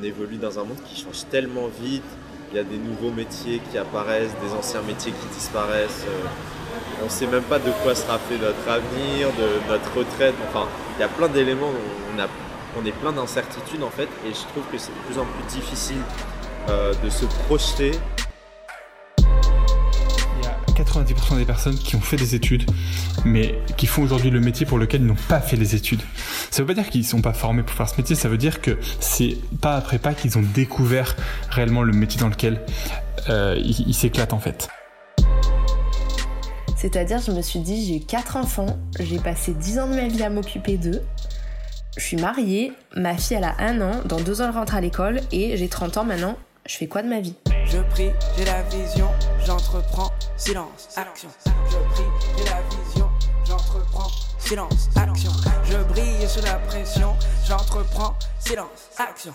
on évolue dans un monde qui change tellement vite. Il y a des nouveaux métiers qui apparaissent, des anciens métiers qui disparaissent. on ne sait même pas de quoi sera fait notre avenir, de notre retraite. Enfin, il y a plein d'éléments. On, on est plein d'incertitudes en fait. Et je trouve que c'est de plus en plus difficile de se projeter 90% des personnes qui ont fait des études, mais qui font aujourd'hui le métier pour lequel ils n'ont pas fait les études. Ça veut pas dire qu'ils sont pas formés pour faire ce métier, ça veut dire que c'est pas après pas qu'ils ont découvert réellement le métier dans lequel euh, ils s'éclatent en fait. C'est-à-dire, je me suis dit, j'ai quatre enfants, j'ai passé 10 ans de ma vie à m'occuper d'eux. Je suis mariée, ma fille elle a un an, dans deux ans elle rentre à l'école et j'ai 30 ans maintenant. Je fais quoi de ma vie? Je prie, j'ai la vision, j'entreprends, silence, action. Je prie, j'ai la vision, j'entreprends, silence, action. Je brille sous la pression, j'entreprends, silence, action.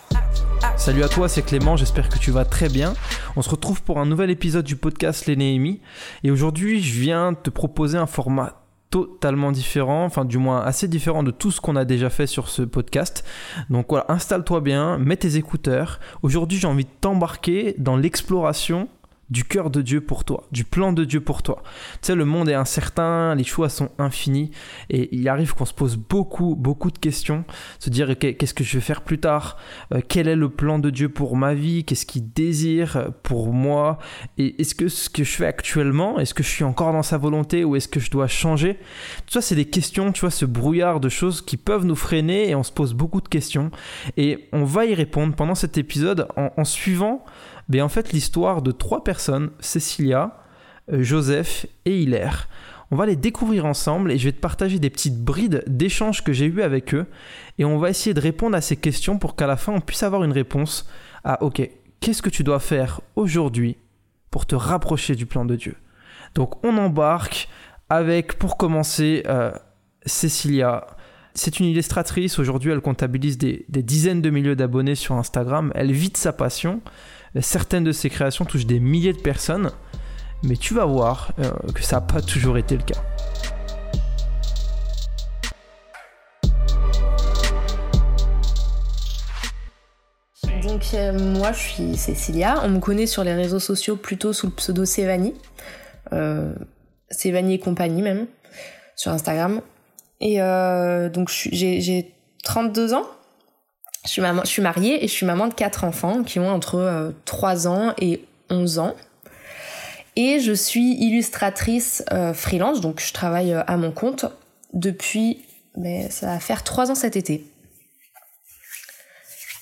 Salut à toi, c'est Clément, j'espère que tu vas très bien. On se retrouve pour un nouvel épisode du podcast Les Néhémies. Et aujourd'hui, je viens te proposer un format totalement différent, enfin du moins assez différent de tout ce qu'on a déjà fait sur ce podcast. Donc voilà, installe-toi bien, mets tes écouteurs. Aujourd'hui j'ai envie de t'embarquer dans l'exploration du cœur de Dieu pour toi, du plan de Dieu pour toi. Tu sais, le monde est incertain, les choix sont infinis, et il arrive qu'on se pose beaucoup, beaucoup de questions, se dire qu'est-ce que je vais faire plus tard, euh, quel est le plan de Dieu pour ma vie, qu'est-ce qu'il désire pour moi, et est-ce que ce que je fais actuellement, est-ce que je suis encore dans sa volonté ou est-ce que je dois changer? Tout ça, c'est des questions, tu vois, ce brouillard de choses qui peuvent nous freiner et on se pose beaucoup de questions, et on va y répondre pendant cet épisode en suivant mais en fait l'histoire de trois personnes, Cécilia, euh, Joseph et Hilaire. On va les découvrir ensemble et je vais te partager des petites brides d'échanges que j'ai eu avec eux. Et on va essayer de répondre à ces questions pour qu'à la fin on puisse avoir une réponse à OK, qu'est-ce que tu dois faire aujourd'hui pour te rapprocher du plan de Dieu? Donc on embarque avec pour commencer euh, Cécilia. C'est une illustratrice, aujourd'hui elle comptabilise des, des dizaines de milliers d'abonnés sur Instagram, elle vit de sa passion certaines de ses créations touchent des milliers de personnes, mais tu vas voir euh, que ça n'a pas toujours été le cas. Donc euh, moi je suis Cécilia, on me connaît sur les réseaux sociaux plutôt sous le pseudo Sévani, euh, et compagnie même, sur Instagram. Et euh, donc j'ai 32 ans, je suis, mariée et je suis maman de quatre enfants qui ont entre 3 euh, ans et 11 ans. Et je suis illustratrice euh, freelance, donc je travaille euh, à mon compte depuis, ça va faire 3 ans cet été.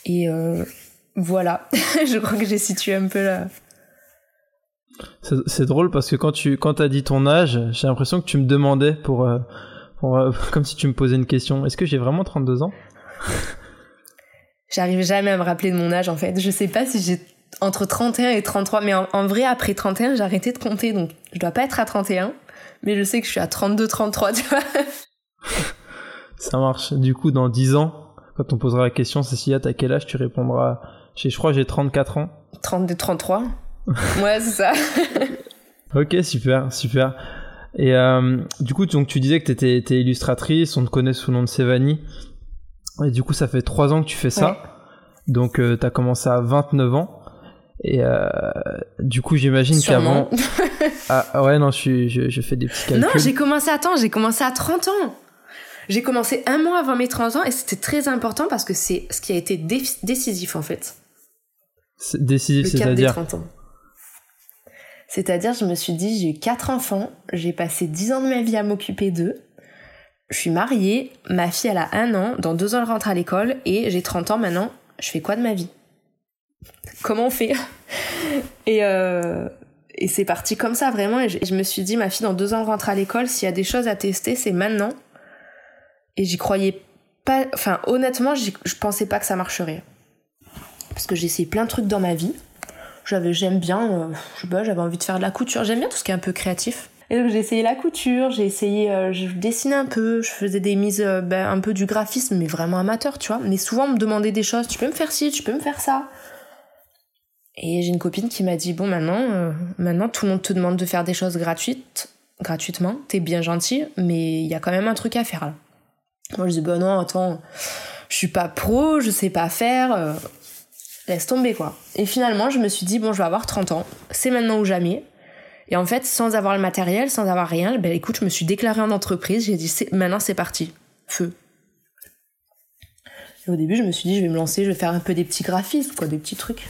Et voilà, je crois que j'ai situé un peu là. C'est drôle parce que quand tu quand as dit ton âge, j'ai l'impression que tu me demandais pour comme si tu me posais une question. Est-ce que j'ai vraiment 32 ans? J'arrive jamais à me rappeler de mon âge en fait. Je sais pas si j'ai entre 31 et 33, mais en, vrai après 31 j'ai arrêté de compter donc je dois pas être à 31, mais je sais que je suis à 32, 33, tu vois. Ça marche. Du coup, dans 10 ans, quand on posera la question, Cécilia, t'as quel âge? Tu répondras, je crois j'ai 34 ans. 32, 33 Ouais, c'est ça. ok, super, super. Et euh, du coup, donc, tu disais que tu étais, illustratrice, on te connaît sous le nom de Sévanie. Et du coup, ça fait trois ans que tu fais ça. Donc, euh, tu as commencé à 29 ans. Et euh, du coup, j'imagine qu'avant. ah ouais, non, je, je, je, fais des petits calculs. Non, j'ai commencé, attends, j'ai commencé à 30 ans. J'ai commencé un mois avant mes 30 ans et c'était très important parce que c'est ce qui a été décisif en fait. Décisif, c'est-à-dire C'est-à-dire, je me suis dit, j'ai eu quatre enfants, j'ai passé 10 ans de ma vie à m'occuper d'eux je suis mariée, ma fille elle a un an, dans deux ans elle rentre à l'école et j'ai 30 ans maintenant, je fais quoi de ma vie? Comment on fait? Et, euh, et c'est parti comme ça vraiment et je, me suis dit ma fille dans deux ans elle rentre à l'école, s'il y a des choses à tester c'est maintenant. Et j'y croyais pas, enfin honnêtement je pensais pas que ça marcherait. Parce que j'ai essayé plein de trucs dans ma vie. J'avais, j'aime bien, euh, j'avais envie de faire de la couture, j'aime bien tout ce qui est un peu créatif. Et j'ai essayé la couture, j'ai essayé, euh, je dessinais un peu, je faisais des mises, euh, ben, un peu du graphisme, mais vraiment amateur, tu vois. Mais souvent on me demandait des choses, tu peux me faire ci, tu peux me faire ça. Et j'ai une copine qui m'a dit bon maintenant, euh, maintenant tout le monde te demande de faire des choses gratuites, gratuitement, t'es bien gentil, mais il y a quand même un truc à faire là. Moi je dis bah non attends, je suis pas pro, je sais pas faire. laisse tomber quoi. Et finalement, je me suis dit, bon, je vais avoir 30 ans, c'est maintenant ou jamais. Et en fait, sans avoir le matériel, sans avoir rien, ben écoute, je me suis déclarée en entreprise, j'ai dit, maintenant c'est parti, feu. Et au début, je me suis dit, je vais me lancer, je vais faire un peu des petits graphismes, quoi, des petits trucs.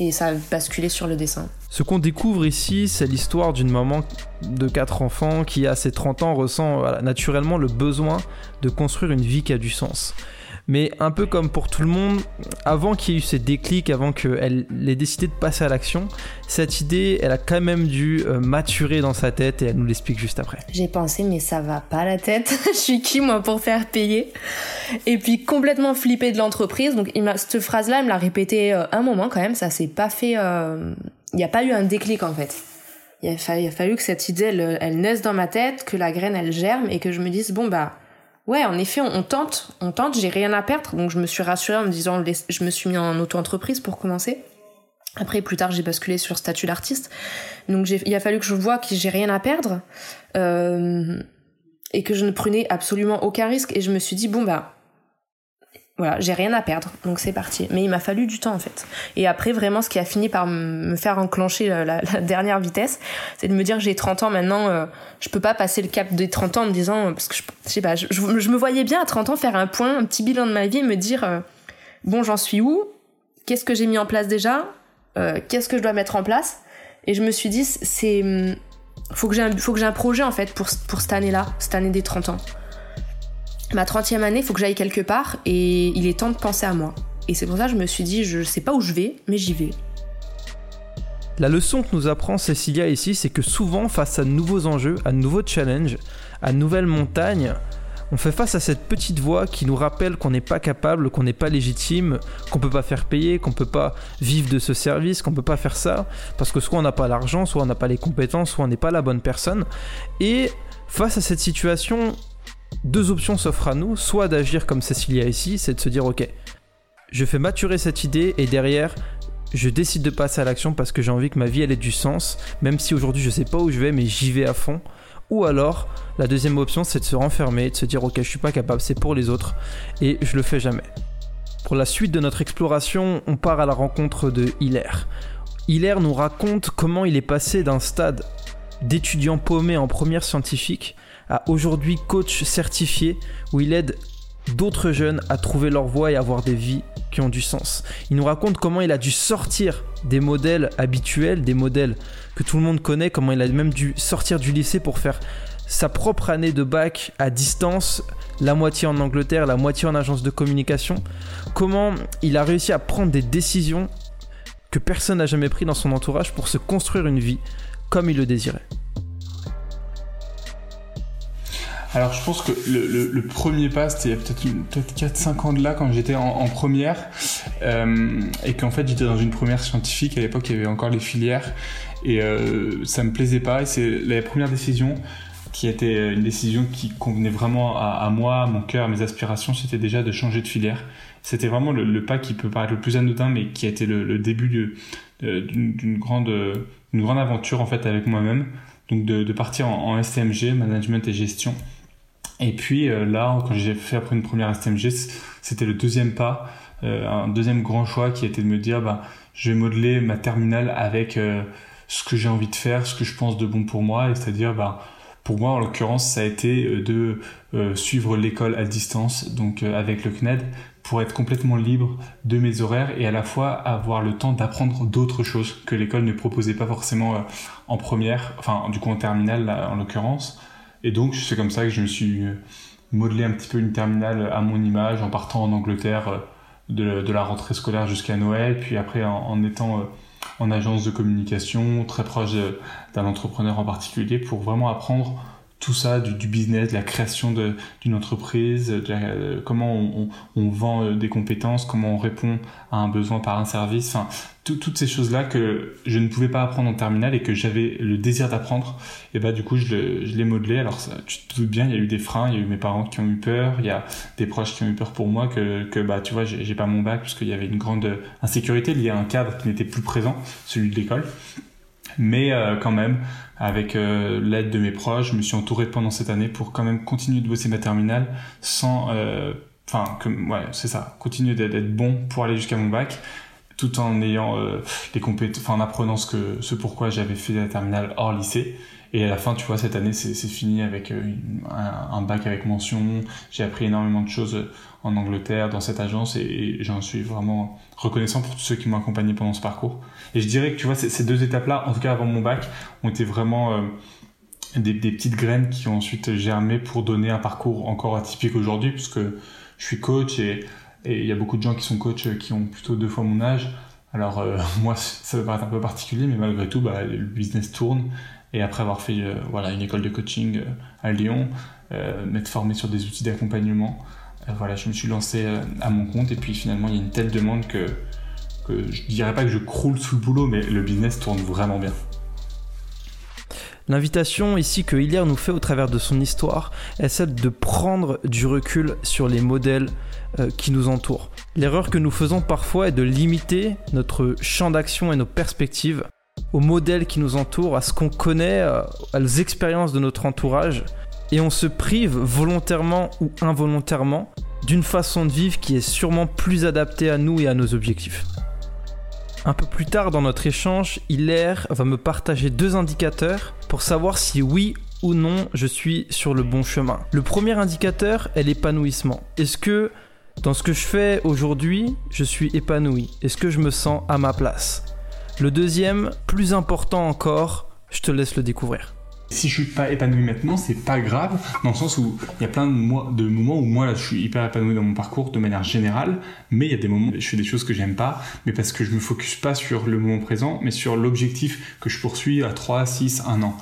Et ça a basculé sur le dessin. Ce qu'on découvre ici, c'est l'histoire d'une maman de quatre enfants qui, à ses 30 ans, ressent naturellement le besoin de construire une vie qui a du sens. Mais un peu comme pour tout le monde, avant qu'il y ait eu ces déclics, avant qu'elle ait décidé de passer à l'action, cette idée, elle a quand même dû euh, maturer dans sa tête et elle nous l'explique juste après. J'ai pensé, mais ça va pas la tête. Je suis qui moi pour faire payer? Et puis complètement flippé de l'entreprise. Donc il cette phrase-là, elle me l'a répété euh, un moment quand même. Ça s'est pas fait. Euh, il n'y a pas eu un déclic en fait. Il a, fallu, a fallu que cette idée, elle, elle naisse dans ma tête, que la graine, elle germe et que je me dise, bon bah ouais, en effet, on, tente, on tente, j'ai rien à perdre. Donc je me suis rassurée en me disant, je me suis mis en auto-entreprise pour commencer. Après, plus tard, j'ai basculé sur statut d'artiste. Donc il a fallu que je vois que j'ai rien à perdre euh, et que je ne prenais absolument aucun risque. Et je me suis dit, bon bah, voilà, j'ai rien à perdre, donc c'est parti. Mais il m'a fallu du temps en fait. Et après, vraiment, ce qui a fini par me faire enclencher la, dernière vitesse, c'est de me dire j'ai 30 ans maintenant, euh, je peux pas passer le cap des 30 ans en me disant, parce que je, sais pas, je, me voyais bien à 30 ans faire un point, un petit bilan de ma vie et me dire, euh, bon, j'en suis où? Qu'est-ce que j'ai mis en place déjà? Euh, Qu'est-ce que je dois mettre en place? Et je me suis dit, c'est. Faut que j'ai un, un projet en fait pour, pour cette année-là, cette année des 30 ans ma 30e année, il faut que j'aille quelque part et il est temps de penser à moi. Et c'est pour ça que je me suis dit, je sais pas où je vais, mais j'y vais. La leçon que nous apprend Cécilia ici, c'est que souvent, face à de nouveaux enjeux, à de nouveaux challenges, à nouvelles montagnes, on fait face à cette petite voix qui nous rappelle qu'on n'est pas capable, qu'on n'est pas légitime, qu'on peut pas faire payer, qu'on peut pas vivre de ce service, qu'on peut pas faire ça, parce que soit on n'a pas l'argent, soit on n'a pas les compétences, soit on n'est pas la bonne personne. Et face à cette situation, deux options s'offrent à nous, soit d'agir comme Cécilia ici, c'est de se dire ok, je fais maturer cette idée et derrière, je décide de passer à l'action parce que j'ai envie que ma vie elle ait du sens, même si aujourd'hui je sais pas où je vais, mais j'y vais à fond. Ou alors, la deuxième option, c'est de se renfermer, de se dire ok, je suis pas capable, c'est pour les autres, et je le fais jamais. Pour la suite de notre exploration, on part à la rencontre de Hilaire. Hilaire nous raconte comment il est passé d'un stade d'étudiant paumé en première scientifique aujourd'hui coach certifié où il aide d'autres jeunes à trouver leur voie et avoir des vies qui ont du sens. Il nous raconte comment il a dû sortir des modèles habituels, des modèles que tout le monde connaît, comment il a même dû sortir du lycée pour faire sa propre année de bac à distance, la moitié en Angleterre, la moitié en agence de communication, comment il a réussi à prendre des décisions que personne n'a jamais prises dans son entourage pour se construire une vie comme il le désirait. Alors je pense que le, premier pas, c'était peut-être peut 4-5 ans de là quand j'étais en, première euh, et qu'en fait j'étais dans une première scientifique, à l'époque il y avait encore les filières et euh, ça me plaisait pas et c'est la première décision qui était une décision qui convenait vraiment à, moi, à mon cœur, à mes aspirations, c'était déjà de changer de filière. C'était vraiment le, pas qui peut paraître le plus anodin mais qui a été le, début d'une grande, grande aventure en fait avec moi-même. Donc de, partir en, en STMG, management et gestion et puis euh, là, quand j'ai fait après une première STMG, c'était le deuxième pas, euh, un deuxième grand choix qui était de me dire, bah, je vais modeler ma terminale avec euh, ce que j'ai envie de faire, ce que je pense de bon pour moi, et c'est-à-dire, bah, pour moi, en l'occurrence, ça a été de suivre l'école à distance, donc avec le CNED, pour être complètement libre de mes horaires et à la fois avoir le temps d'apprendre d'autres choses que l'école ne proposait pas forcément en première, enfin du coup en terminale en l'occurrence. Et donc, c'est comme ça que je me suis modelé un petit peu une terminale à mon image en partant en Angleterre euh, de, la rentrée scolaire jusqu'à Noël, puis après en, étant euh, en agence de communication, très proche d'un entrepreneur en particulier, pour vraiment apprendre tout ça du, business, de la création d'une entreprise, de comment on, on, vend euh, des compétences, comment on répond à un besoin par un service, enfin toutes ces choses-là que je ne pouvais pas apprendre en terminale et que j'avais le désir d'apprendre, et bah du coup je, l'ai modelé. Alors ça, tu te doutes bien, il y a eu des freins, il y a eu mes parents qui ont eu peur, il y a des proches qui ont eu peur pour moi que, que bah tu vois j'ai pas mon bac parce qu'il y avait une grande insécurité liée à un cadre qui n'était plus présent, celui de l'école. Mais euh, quand même, avec euh, l'aide de mes proches, je me suis entouré pendant cette année pour quand même continuer de bosser ma terminale sans... Euh, enfin, ouais, c'est ça, continuer d'être bon pour aller jusqu'à mon bac tout en ayant euh, les compétences, en apprenant ce que, ce pourquoi j'avais fait la terminale hors lycée. Et à la fin, tu vois, cette année, c'est fini avec euh, un, bac avec mention. J'ai appris énormément de choses en Angleterre, dans cette agence, et, j'en suis vraiment reconnaissant pour tous ceux qui m'ont accompagné pendant ce parcours. Et je dirais que, tu vois, ces deux étapes-là, en tout cas avant mon bac, ont été vraiment euh, des, petites graines qui ont ensuite germé pour donner un parcours encore atypique aujourd'hui, puisque je suis coach et il y a beaucoup de gens qui sont coachs qui ont plutôt deux fois mon âge. Alors euh, moi, ça peut paraître un peu particulier, mais malgré tout, bah, le business tourne. Et après avoir fait euh, voilà, une école de coaching euh, à Lyon, m'être formé sur des outils d'accompagnement, voilà, je me suis lancé à mon compte. Et puis finalement, il y a une telle demande que, que je dirais pas que je croule sous le boulot, mais le business tourne vraiment bien. L'invitation ici que Hilaire nous fait au travers de son histoire est celle de prendre du recul sur les modèles euh, qui nous entourent. L'erreur que nous faisons parfois est de limiter notre champ d'action et nos perspectives aux modèles qui nous entourent, à ce qu'on connaît, euh, aux expériences de notre entourage, et on se prive volontairement ou involontairement d'une façon de vivre qui est sûrement plus adaptée à nous et à nos objectifs. Un peu plus tard dans notre échange, Hilaire va me partager deux indicateurs pour savoir si oui ou non je suis sur le bon chemin. Le premier indicateur est l'épanouissement. Est-ce que dans ce que je fais aujourd'hui, je suis épanoui? Est-ce que je me sens à ma place? Le deuxième, plus important encore, je te laisse le découvrir. Si je suis pas épanoui maintenant, c'est pas grave, dans le sens où il y a plein de, moments où moi je suis hyper épanoui dans mon parcours de manière générale, mais il y a des moments où je fais des choses que j'aime pas, mais parce que je me focus pas sur le moment présent, mais sur l'objectif que je poursuis à 3, 6, 1 an.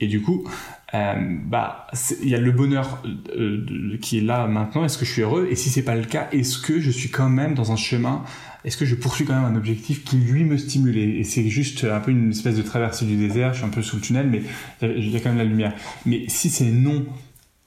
Et du coup, euh, bah, il y a le bonheur euh, qui est là maintenant. Est-ce que je suis heureux? Et si c'est pas le cas, est-ce que je suis quand même dans un chemin? Est-ce que je poursuis quand même un objectif qui lui me stimule? Et c'est juste un peu une espèce de traversée du désert. Je suis un peu sous le tunnel, mais il y a quand même la lumière. Mais si c'est non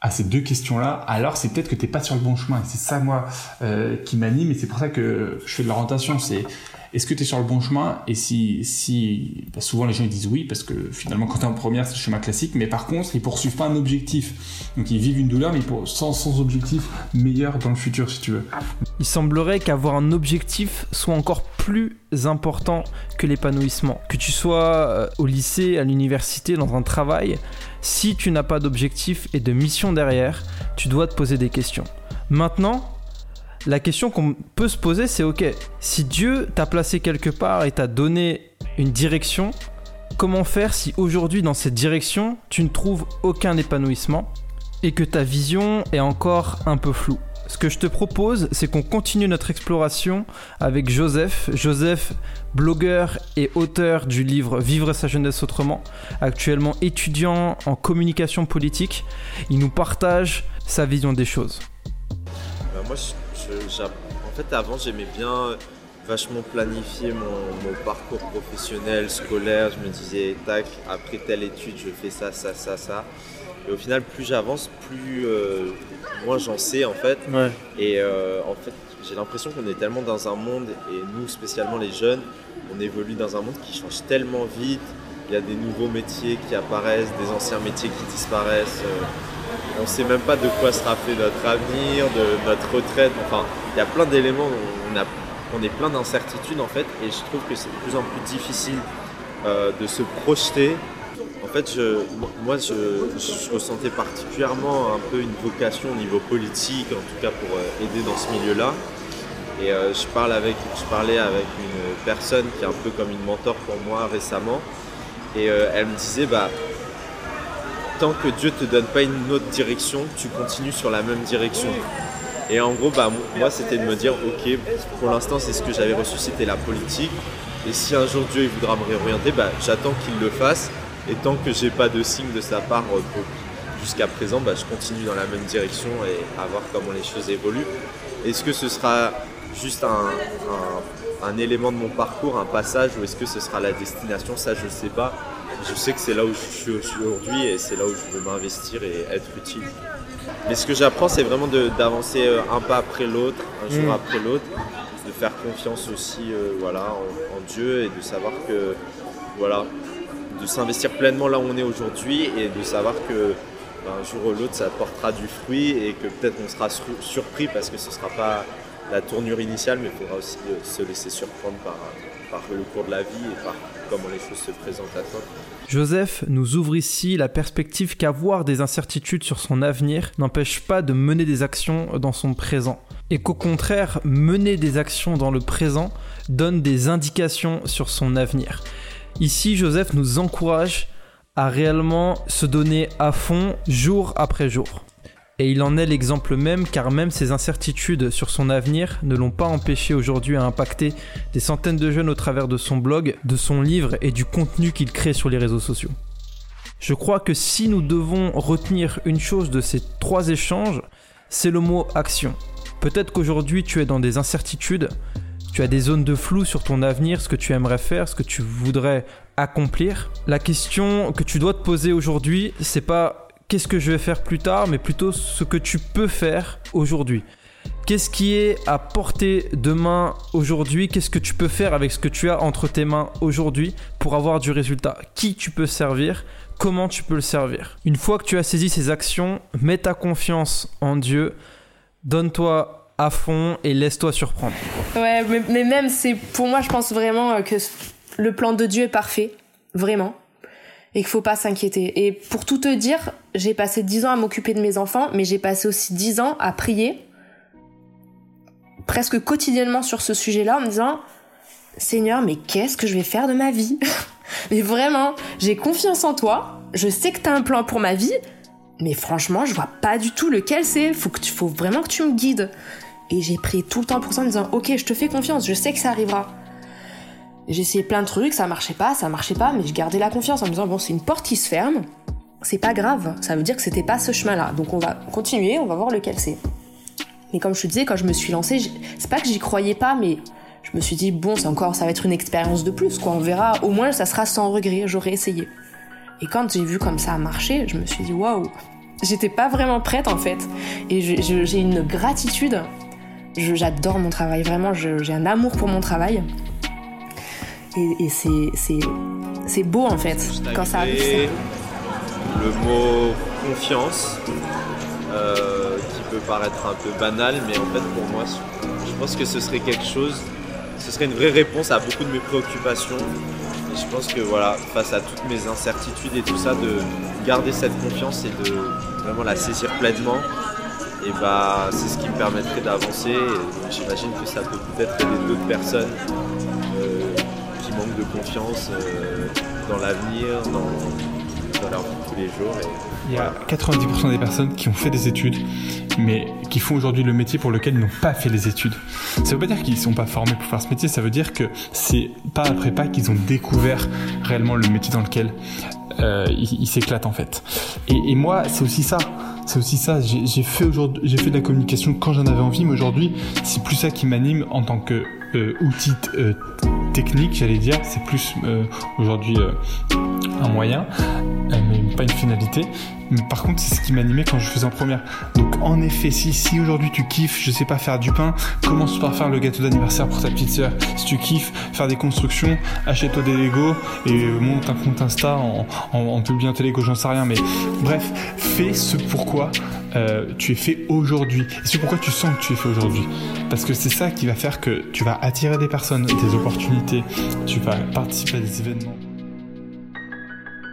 à ces deux questions-là, alors c'est peut-être que t'es pas sur le bon chemin. Et c'est ça moi euh, qui m'anime. Et c'est pour ça que je fais de l'orientation. C'est est-ce que tu es sur le bon chemin? Et si, si bah, souvent les gens ils disent oui, parce que finalement quand tu es en première, c'est le chemin classique, mais par contre, ils poursuivent pas un objectif. Donc ils vivent une douleur, mais sans, sans objectif meilleur dans le futur, si tu veux. Il semblerait qu'avoir un objectif soit encore plus important que l'épanouissement. Que tu sois euh, au lycée, à l'université, dans un travail, si tu n'as pas d'objectif et de mission derrière, tu dois te poser des questions. Maintenant, la question qu'on peut se poser, c'est ok, si Dieu t'a placé quelque part et t'a donné une direction, comment faire si aujourd'hui dans cette direction, tu ne trouves aucun épanouissement et que ta vision est encore un peu floue? Ce que je te propose, c'est qu'on continue notre exploration avec Joseph. Joseph, blogueur et auteur du livre Vivre sa jeunesse autrement, actuellement étudiant en communication politique. Il nous partage sa vision des choses. Bah, moi, en fait, avant, j'aimais bien vachement planifier mon, parcours professionnel, scolaire. Je me disais, tac, après telle étude, je fais ça, ça, ça, ça. Et au final, plus j'avance, plus euh, moins j'en sais en fait. Et euh, en fait, j'ai l'impression qu'on est tellement dans un monde, et nous spécialement les jeunes, on évolue dans un monde qui change tellement vite. Il y a des nouveaux métiers qui apparaissent, des anciens métiers qui disparaissent. Euh, on ne sait même pas de quoi sera fait notre avenir, de notre retraite. Enfin, il y a plein d'éléments, on, on est plein d'incertitudes en fait, et je trouve que c'est de plus en plus difficile euh, de se projeter. En fait, moi, je, ressentais particulièrement un peu une vocation au niveau politique, en tout cas pour euh, aider dans ce milieu-là. Et euh, je, parle avec, je parlais avec une personne qui est un peu comme une mentor pour moi récemment, et elle me disait, bah, tant que Dieu te donne pas une autre direction, tu continues sur la même direction. Et en gros, bah, moi, c'était de me dire, ok, pour l'instant, c'est ce que j'avais reçu, c'était la politique. Et si un jour Dieu il voudra me réorienter, bah, j'attends qu'il le fasse. Et tant que j'ai pas de signe de sa part euh, jusqu'à présent, bah, je continue dans la même direction et à voir comment les choses évoluent. Est-ce que ce sera juste un, un, élément de mon parcours, un passage, ou est-ce que ce sera la destination? Ça, je sais pas je sais que c'est là où je suis aujourd'hui et c'est là où je veux m'investir et être utile. Mais ce que j'apprends, c'est vraiment d'avancer euh, un pas après l'autre, un jour mm. après l'autre, de faire confiance aussi euh, voilà, en, Dieu et de savoir que, voilà, de s'investir pleinement là où on est aujourd'hui et de savoir que ben, un jour ou l'autre, ça portera du fruit et que peut-être on sera surpris parce que ce ne sera pas la tournure initiale, mais il faudra aussi euh, se laisser surprendre par, par le cours de la vie et par comment les choses se présentent à toi. Joseph nous ouvre ici la perspective qu'avoir des incertitudes sur son avenir n'empêche pas de mener des actions dans son présent. Et qu'au contraire, mener des actions dans le présent donne des indications sur son avenir. Ici, Joseph nous encourage à réellement se donner à fond jour après jour. Et il en est l'exemple même car même ses incertitudes sur son avenir ne l'ont pas empêché aujourd'hui à impacter des centaines de jeunes au travers de son blog, de son livre et du contenu qu'il crée sur les réseaux sociaux. Je crois que si nous devons retenir une chose de ces trois échanges, c'est le mot action. Peut-être qu'aujourd'hui tu es dans des incertitudes, tu as des zones de flou sur ton avenir, ce que tu aimerais faire, ce que tu voudrais accomplir. La question que tu dois te poser aujourd'hui, c'est pas qu'est-ce que je vais faire plus tard, mais plutôt ce que tu peux faire aujourd'hui. Qu'est-ce qui est à portée de main aujourd'hui? Qu'est-ce que tu peux faire avec ce que tu as entre tes mains aujourd'hui pour avoir du résultat? Qui tu peux servir? Comment tu peux le servir? Une fois que tu as saisi ces actions, mets ta confiance en Dieu, donne-toi à fond et laisse-toi surprendre. Ouais, mais, même c'est pour moi, je pense vraiment que le plan de Dieu est parfait, vraiment et qu'il faut pas s'inquiéter. Et pour tout te dire, j'ai passé 10 ans à m'occuper de mes enfants, mais j'ai passé aussi 10 ans à prier presque quotidiennement sur ce sujet-là en me disant Seigneur, mais qu'est-ce que je vais faire de ma vie Mais vraiment, j'ai confiance en toi, je sais que tu as un plan pour ma vie, mais franchement, je vois pas du tout lequel c'est. Faut, que tu, faut vraiment que tu me guides. Et j'ai pris tout le temps pour ça en me disant Ok, je te fais confiance, je sais que ça arrivera. J'ai plein de trucs, ça marchait pas, ça marchait pas, mais je gardais la confiance en me disant bon, c'est une porte qui se ferme, c'est pas grave, ça veut dire que c'était pas ce chemin-là. Donc on va continuer, on va voir lequel c'est. Mais comme je te disais, quand je me suis lancée, c'est pas que j'y croyais pas, mais je me suis dit bon, c'est encore, ça va être une expérience de plus, quoi. On verra, au moins ça sera sans regret, j'aurais essayé. Et quand j'ai vu comme ça a marché, je me suis dit waouh, j'étais pas vraiment prête en fait. Et j'ai une gratitude. J'adore mon travail, vraiment, j'ai un amour pour mon travail. Et, c'est beau en fait quand ça arrive. Le mot confiance, euh, qui peut paraître un peu banal, mais en fait pour moi, je pense que ce serait quelque chose, ce serait une vraie réponse à beaucoup de mes préoccupations. Et je pense que voilà, face à toutes mes incertitudes et tout ça, de garder cette confiance et de vraiment la saisir pleinement, et bah c'est ce qui me permettrait d'avancer. J'imagine que ça peut peut-être aider d'autres personnes de confiance euh, dans l'avenir, dans, leur vie tous les jours. Il y a 90% des personnes qui ont fait des études, mais qui font aujourd'hui le métier pour lequel ils n'ont pas fait les études. Ça veut pas dire qu'ils sont pas formés pour faire ce métier, ça veut dire que c'est pas après pas qu'ils ont découvert réellement le métier dans lequel euh, ils s'éclatent en fait. Et, moi, c'est aussi ça. C'est aussi ça. J'ai fait fait de la communication quand j'en avais envie, mais aujourd'hui, c'est plus ça qui m'anime en tant que euh, technique, j'allais dire. C'est plus euh, aujourd'hui un moyen, mais pas une finalité. Mais par contre, c'est ce qui m'animait quand je faisais en première. Donc, en effet, si, si aujourd'hui tu kiffes, je sais pas, faire du pain, commence par faire le gâteau d'anniversaire pour ta petite sœur. Si tu kiffes faire des constructions, achète-toi des Lego et monte un compte Insta en, en, en publiant tes Lego, j'en sais rien. Mais bref, fais ce pourquoi euh, tu es fait aujourd'hui. Et c'est pourquoi tu sens que tu es fait aujourd'hui. Parce que c'est ça qui va faire que tu vas attirer des personnes, des opportunités, tu vas participer à des événements.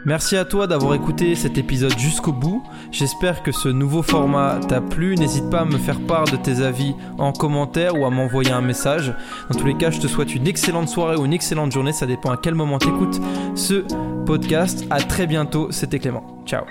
Merci à toi d'avoir écouté cet épisode jusqu'au bout. J'espère que ce nouveau format t'a plu. N'hésite pas à me faire part de tes avis en commentaire ou à m'envoyer un message. Dans tous les cas, je te souhaite une excellente soirée ou une excellente journée. Ça dépend à quel moment t'écoutes ce podcast. À très bientôt. C'était Clément. Ciao.